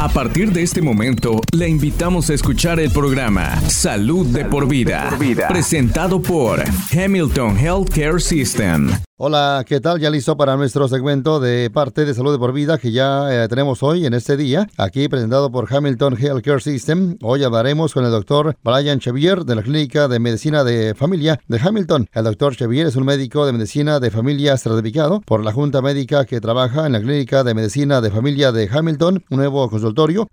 A partir de este momento, le invitamos a escuchar el programa Salud, de, por vida, presentado por Hamilton Healthcare System. Hola, ¿qué tal? Ya listo para nuestro segmento de parte de Salud de por Vida que ya eh, tenemos hoy en este día, aquí presentado por Hamilton Healthcare System. Hoy hablaremos con el doctor Brian Chevier de la Clínica de Medicina de Familia de Hamilton. El doctor Chevier es un médico de medicina de familia certificado por la Junta Médica que trabaja en la Clínica de Medicina de Familia de Hamilton, un nuevo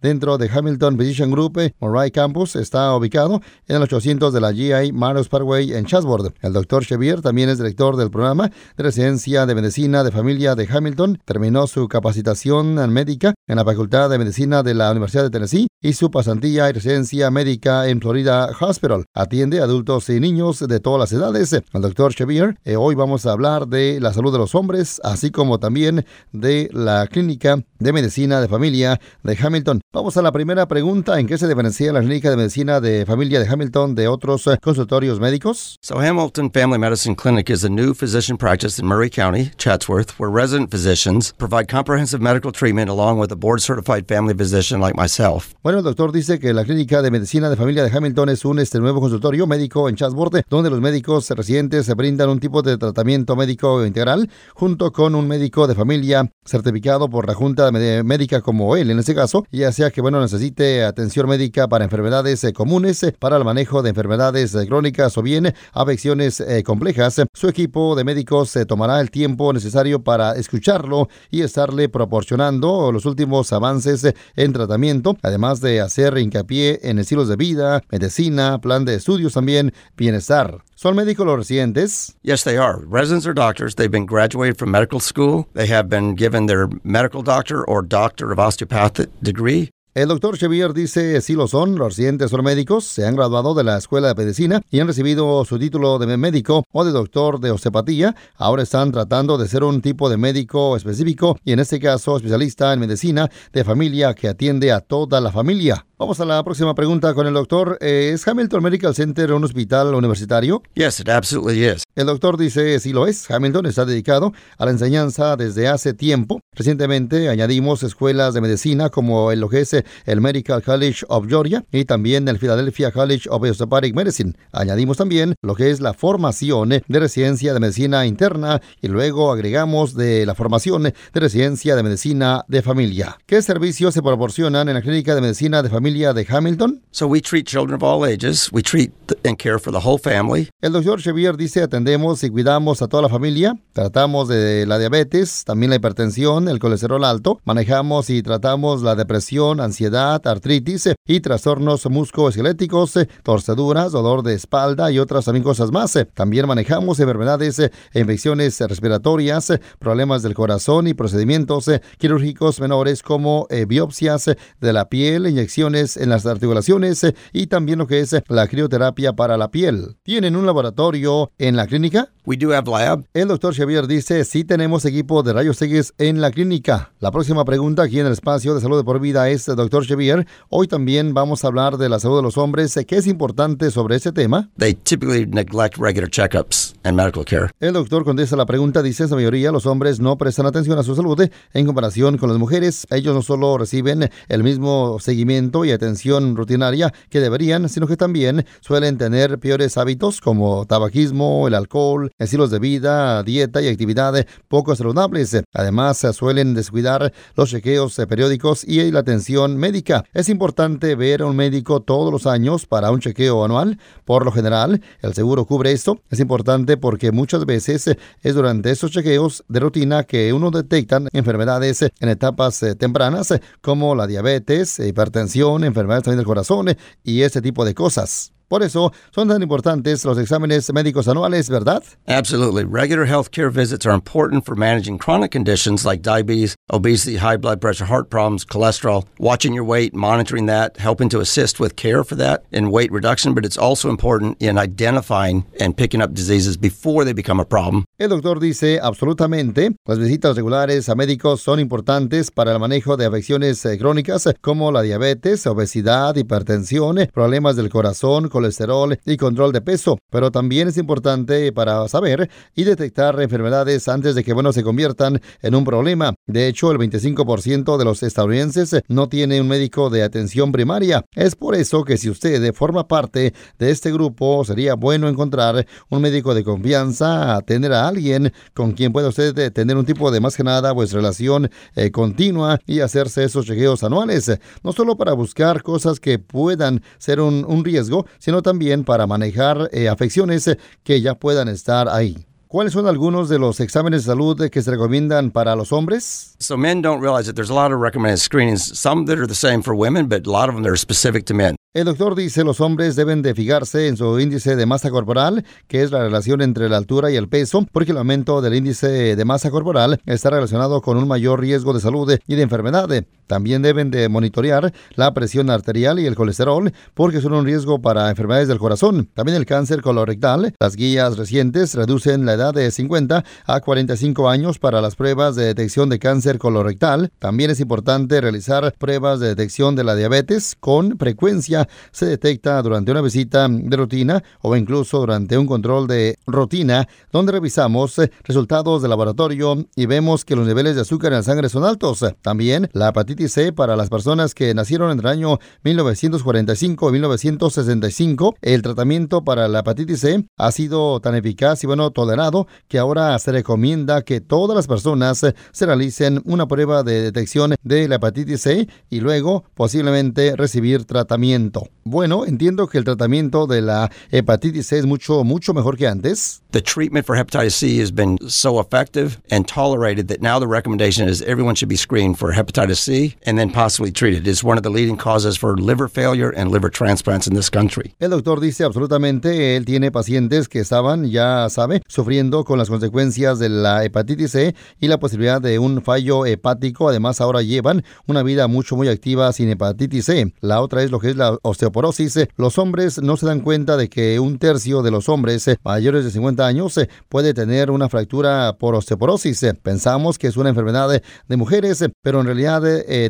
dentro de Hamilton Physician Group. Murray Campus está ubicado en el 800 de la GI Maros Parkway en Chatsworth. El doctor Chevier también es director del programa de residencia de medicina de familia de Hamilton. Terminó su capacitación médica en la Facultad de Medicina de la Universidad de Tennessee y su pasantía y residencia médica en Florida Hospital. Atiende adultos y niños de todas las edades. El doctor Chevier, eh, hoy vamos a hablar de la salud de los hombres, así como también de la clínica de medicina de familia de Hamilton. Vamos a la primera pregunta. ¿En qué se diferencia la clínica de medicina de familia de Hamilton de otros eh, consultorios médicos? So Hamilton Family Medicine Clinic is a new physician practice in Murray County, Chatsworth, where resident physicians provide comprehensive medical treatment along with a board-certified family physician like myself. Bueno, el doctor dice que la clínica de medicina de familia de Hamilton es un este nuevo consultorio médico en Chatsworth, donde los médicos residentes se brindan un tipo de tratamiento médico integral junto con un médico de familia certificado por la Junta médica como él en este caso, ya sea que bueno necesite atención médica para enfermedades eh, comunes, eh, para el manejo de enfermedades eh, crónicas o bien afecciones complejas. Su equipo de médicos se tomará el tiempo necesario para escucharlo y estarle proporcionando los últimos avances en tratamiento, además de hacer hincapié en estilos de vida, medicina, plan de estudios también, bienestar. ¿Son médicos los residentes? Yes, they are. Residents are doctors. They've been graduated from medical school. They have been given their medical doctor or doctor of osteopathic degree. El doctor Chevier dice sí lo son, los residentes son médicos, se han graduado de la escuela de medicina y han recibido su título de médico o de doctor de osteopatía. Ahora están tratando de ser un tipo de médico específico y en este caso especialista en medicina de familia que atiende a toda la familia. Vamos a la próxima pregunta con el doctor. Eh, ¿Es Hamilton Medical Center un hospital universitario? Yes, it absolutely is. El doctor dice sí lo es. Hamilton está dedicado a la enseñanza desde hace tiempo. Recientemente añadimos escuelas de medicina como el lo que es el Medical College of Georgia y también el Philadelphia College of Osteopathic Medicine. Añadimos también lo que es la formación de residencia de medicina interna y luego agregamos de la formación de residencia de medicina de familia. ¿Qué servicios se proporcionan en la clínica de medicina de familia? Familia de Hamilton? So we treat children of all ages. We treat and care for the whole family. El doctor Chevier dice atendemos y cuidamos a toda la familia. Tratamos de la diabetes, también la hipertensión, el colesterol alto. Manejamos y tratamos la depresión, ansiedad, artritis y trastornos musculoesqueléticos, torceduras, dolor de espalda y otras también cosas más. También manejamos enfermedades e infecciones respiratorias, problemas del corazón y procedimientos quirúrgicos menores como eh, biopsias de la piel, inyecciones en las articulaciones eh, y también lo que es eh, la crioterapia para la piel. ¿Tienen un laboratorio en la clínica? We do have lab. El doctor Xavier dice, sí tenemos equipo de rayos X en la clínica. La próxima pregunta aquí en el espacio de salud de por vida es, doctor Xavier, hoy también vamos a hablar de la salud de los hombres. ¿Qué es importante sobre ese tema? They typically neglect regular checkups and medical care. El doctor contesta la pregunta, dice, la mayoría los hombres no prestan atención a su salud en comparación con las mujeres. Ellos no solo reciben el mismo seguimiento y atención rutinaria que deberían, sino que también suelen tener peores hábitos como tabaquismo, el alcohol, estilos de vida, dieta y actividad poco saludables. Además, suelen descuidar los chequeos periódicos y la atención médica. Es importante ver a un médico todos los años para un chequeo anual. Por lo general, el seguro cubre esto. Es importante porque muchas veces es durante esos chequeos de rutina que uno detecta enfermedades en etapas tempranas como la diabetes, hipertensión, enfermedades también del corazón y ese tipo de cosas. Por eso son tan importantes los exámenes médicos anuales, ¿verdad? Absolutely. Regular health care visits are important for managing chronic conditions like diabetes, obesity, high blood pressure, heart problems, cholesterol, watching your weight, monitoring that, helping to assist with care for that and weight reduction, but it's also important in identifying and picking up diseases before they become a problem. El doctor dice absolutamente, las visitas regulares a médicos son importantes para el manejo de afecciones eh, crónicas como la diabetes, obesidad, hipertensión, problemas del corazón, colesterol y control de peso. Pero también es importante para saber y detectar enfermedades antes de que, bueno, se conviertan en un problema. De hecho, el 25% de los estadounidenses no tiene un médico de atención primaria. Es por eso que si usted forma parte de este grupo, sería bueno encontrar un médico de confianza, tener a alguien con quien pueda usted tener un tipo de más que nada pues relación eh, continua y hacerse esos chequeos anuales, no solo para buscar cosas que puedan ser un, un riesgo, sino también para manejar eh, afecciones que ya puedan estar ahí. ¿Cuáles son algunos de los exámenes de salud que se recomiendan para los hombres? So men don't realize that there's a lot of recommended screenings, some that are the same for women, but a lot of them that are specific to men. El doctor dice los hombres deben de fijarse en su índice de masa corporal, que es la relación entre la altura y el peso, porque el aumento del índice de masa corporal está relacionado con un mayor riesgo de salud y de enfermedad. También deben de monitorear la presión arterial y el colesterol, porque son un riesgo para enfermedades del corazón. También el cáncer colorectal. Las guías recientes reducen la edad de 50 a 45 años para las pruebas de detección de cáncer colorectal. También es importante realizar pruebas de detección de la diabetes con frecuencia se detecta durante una visita de rutina o incluso durante un control de rutina donde revisamos resultados de laboratorio y vemos que los niveles de azúcar en la sangre son altos. También la hepatitis C para las personas que nacieron entre el año 1945 y 1965. El tratamiento para la hepatitis C ha sido tan eficaz y bueno tolerado que ahora se recomienda que todas las personas se realicen una prueba de detección de la hepatitis C y luego posiblemente recibir tratamiento. Bueno, entiendo que el tratamiento de la hepatitis C es mucho, mucho mejor que antes. The treatment for hepatitis C has been so effective and tolerated that now the recommendation is everyone should be screened for hepatitis C and then possibly treated. It's one of the leading causes for liver failure and liver transplants in this country. El doctor dice absolutamente, él tiene pacientes que estaban, ya sabe, sufriendo con las consecuencias de la hepatitis C y la posibilidad de un fallo hepático. Además, ahora llevan una vida mucho, muy activa sin hepatitis C. La otra es lo que es la osteoporosis, eh, los hombres no se dan cuenta de que un tercio de los hombres eh, mayores de 50 años eh, puede tener una fractura por osteoporosis. Pensamos que es una enfermedad de mujeres, pero en realidad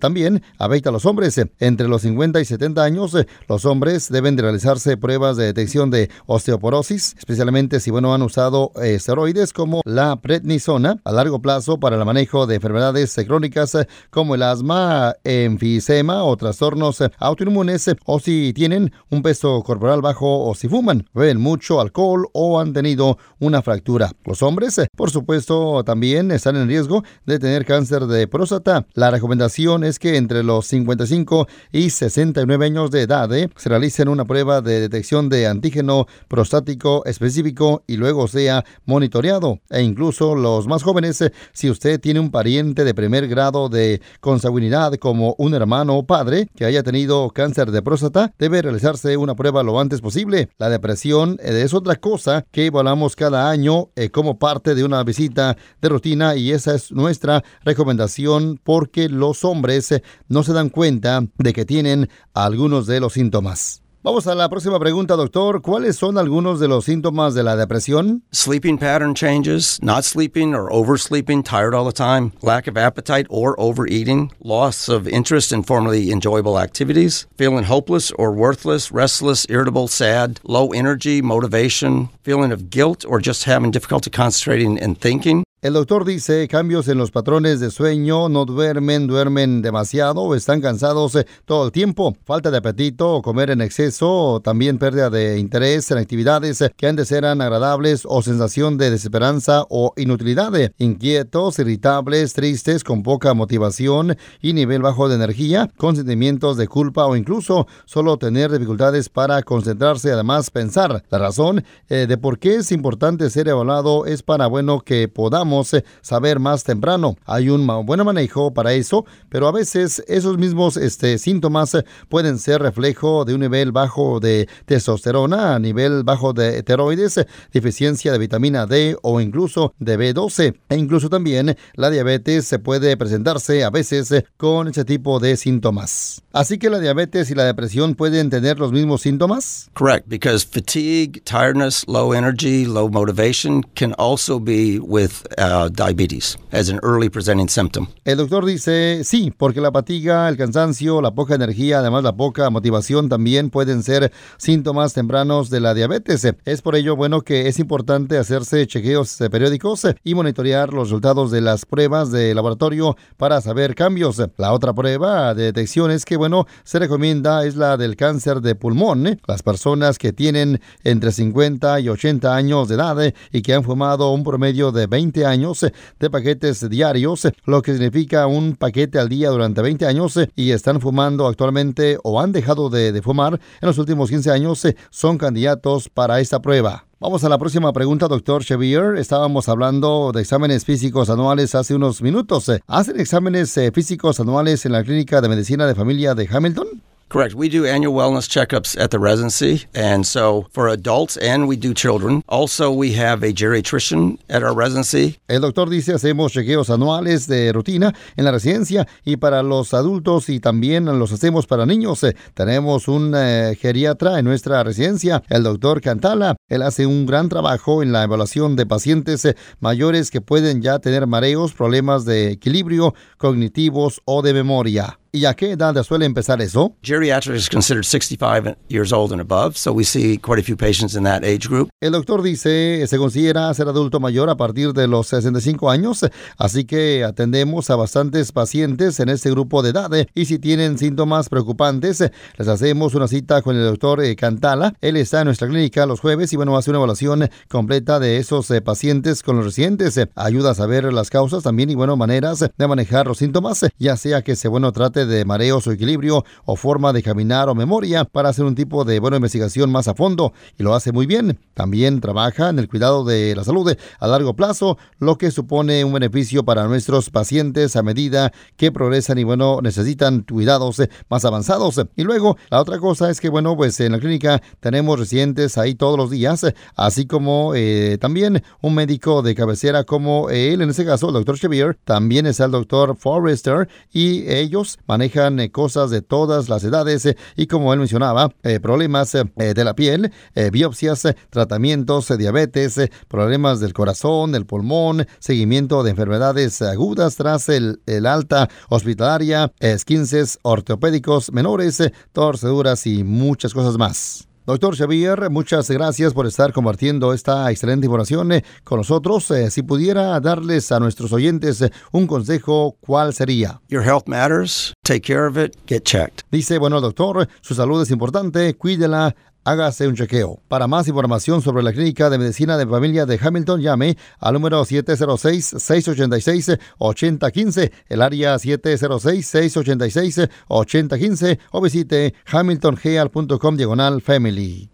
también afecta a los hombres. Entre los 50 y 70 años, los hombres deben de realizarse pruebas de detección de osteoporosis, especialmente si bueno han usado esteroides como la prednisona a largo plazo para el manejo de enfermedades crónicas como el asma, enfisema o trastornos autoinmunes o si tienen un peso corporal bajo o si fuman, beben mucho alcohol o han tenido una fractura. Los hombres, por supuesto, también están en riesgo de tener cáncer de próstata. La recomendación es que entre los 55 y 69 años de edad eh, se realicen una prueba de detección de antígeno prostático específico y luego sea monitoreado. E incluso los más jóvenes, eh, si usted tiene un pariente de primer grado de consanguinidad como un hermano o padre que haya tenido cáncer de próstata, debe realizarse una prueba lo antes posible. La depresión es otra cosa que evaluamos cada año eh, como parte de una visita de rutina y esa es nuestra recomendación porque los hombres eh, no se dan cuenta de que tienen algunos de los síntomas. Vamos a la próxima pregunta, doctor. ¿Cuáles son algunos de los síntomas de la depresión? Sleeping pattern changes, not sleeping or oversleeping, tired all the time, lack of appetite or overeating, loss of interest in formerly enjoyable activities, feeling hopeless or worthless, restless, irritable, sad, low energy, motivation, feeling of guilt or just having difficulty concentrating and thinking, El doctor dice cambios en los patrones de sueño, no duermen, duermen demasiado están cansados eh, todo el tiempo, falta de apetito comer en exceso, también pérdida de interés en actividades eh, que antes eran agradables o sensación de desesperanza o inutilidad, eh, inquietos, irritables, tristes, con poca motivación y nivel bajo de energía, con sentimientos de culpa o incluso solo tener dificultades para concentrarse, además pensar. La razón de por qué es importante ser evaluado es para bueno que podamos saber más temprano. Hay un buen manejo para eso, pero a veces esos mismos este, síntomas pueden ser reflejo de un nivel bajo de testosterona, nivel bajo de esteroides, deficiencia de vitamina D o incluso de B12. E incluso también la diabetes se puede presentarse a veces con ese tipo de síntomas. Así que la diabetes y la depresión pueden tener los mismos síntomas? Correct, because fatigue, tiredness, low energy, low motivation can also be with uh, diabetes as an early presenting symptom. El doctor dice sí, porque la fatiga, el cansancio, la poca energía, además la poca motivación también pueden ser síntomas tempranos de la diabetes. Es por ello bueno que es importante hacerse chequeos periódicos y monitorear los resultados de las pruebas de laboratorio para saber cambios. La otra prueba de detección es que bueno se recomienda es la del cáncer de pulmón. Las personas que tienen entre 50 y 80 años de edad y que han fumado un promedio de 20 años de paquetes diarios, lo que significa un paquete al día durante 20 años y están fumando actualmente o han dejado de, fumar en los últimos 15 años, son candidatos para esta prueba. Vamos a la próxima pregunta, doctor Xavier. Estábamos hablando de exámenes físicos anuales hace unos minutos. ¿Hacen exámenes eh, físicos anuales en la Clínica de Medicina de Familia de Hamilton? Correct. We do annual wellness checkups at the residency. And so for adults and we do children. Also, we have a geriatrician at our residency. El doctor dice hacemos chequeos anuales de rutina en la residencia y para los adultos y también los hacemos para niños. Tenemos un eh, geriatra en nuestra residencia, el doctor Cantala. Él hace un gran trabajo en la evaluación de pacientes eh, mayores que pueden ya tener mareos, problemas de equilibrio cognitivos o de memoria. ¿Y a qué edad suele empezar eso? Geriatrics is considered 65 years old and above, so we see quite a few patients in that age group. El doctor dice se considera ser adulto mayor a partir de los 65 años, así que atendemos a bastantes pacientes en este grupo de edad y si tienen síntomas preocupantes, les hacemos una cita con el doctor eh, Cantala. Él está en nuestra clínica los jueves y bueno, hace una evaluación completa de esos eh, pacientes con los residentes. Ayuda a saber las causas también y bueno, maneras de manejar los síntomas, ya sea que se bueno trate de mareos o equilibrio o forma de caminar o memoria para hacer un tipo de buena investigación más a fondo y lo hace muy bien. También trabaja en el cuidado de la salud a largo plazo, lo que supone un beneficio para nuestros pacientes a medida que progresan y bueno, necesitan cuidados más avanzados. Y luego, la otra cosa es que bueno, pues en la clínica tenemos residentes ahí todos los días, así como eh, también un médico de cabecera como él, en este caso el doctor Xavier, también está el doctor Forrester y ellos manejan eh, cosas de todas las edades eh, y como él mencionaba, eh, problemas de la piel, biopsias, tratamientos, diabetes, problemas del corazón, del pulmón, seguimiento de enfermedades agudas tras el, el alta hospitalaria, esquinces ortopédicos menores, torceduras y muchas cosas más. Doctor Xavier, muchas gracias por estar compartiendo esta excelente información eh, con nosotros. Eh, si pudiera darles a nuestros oyentes eh, un consejo, ¿cuál sería? Your health matters. Take care of it. Get checked. Dice, bueno, doctor, su salud es importante. Cuídela hágase un chequeo. Para más información sobre la Clínica de Medicina de Familia de Hamilton, llame al número 706-686-8015, el área 706-686-8015 o visite hamiltongeal.com diagonal family.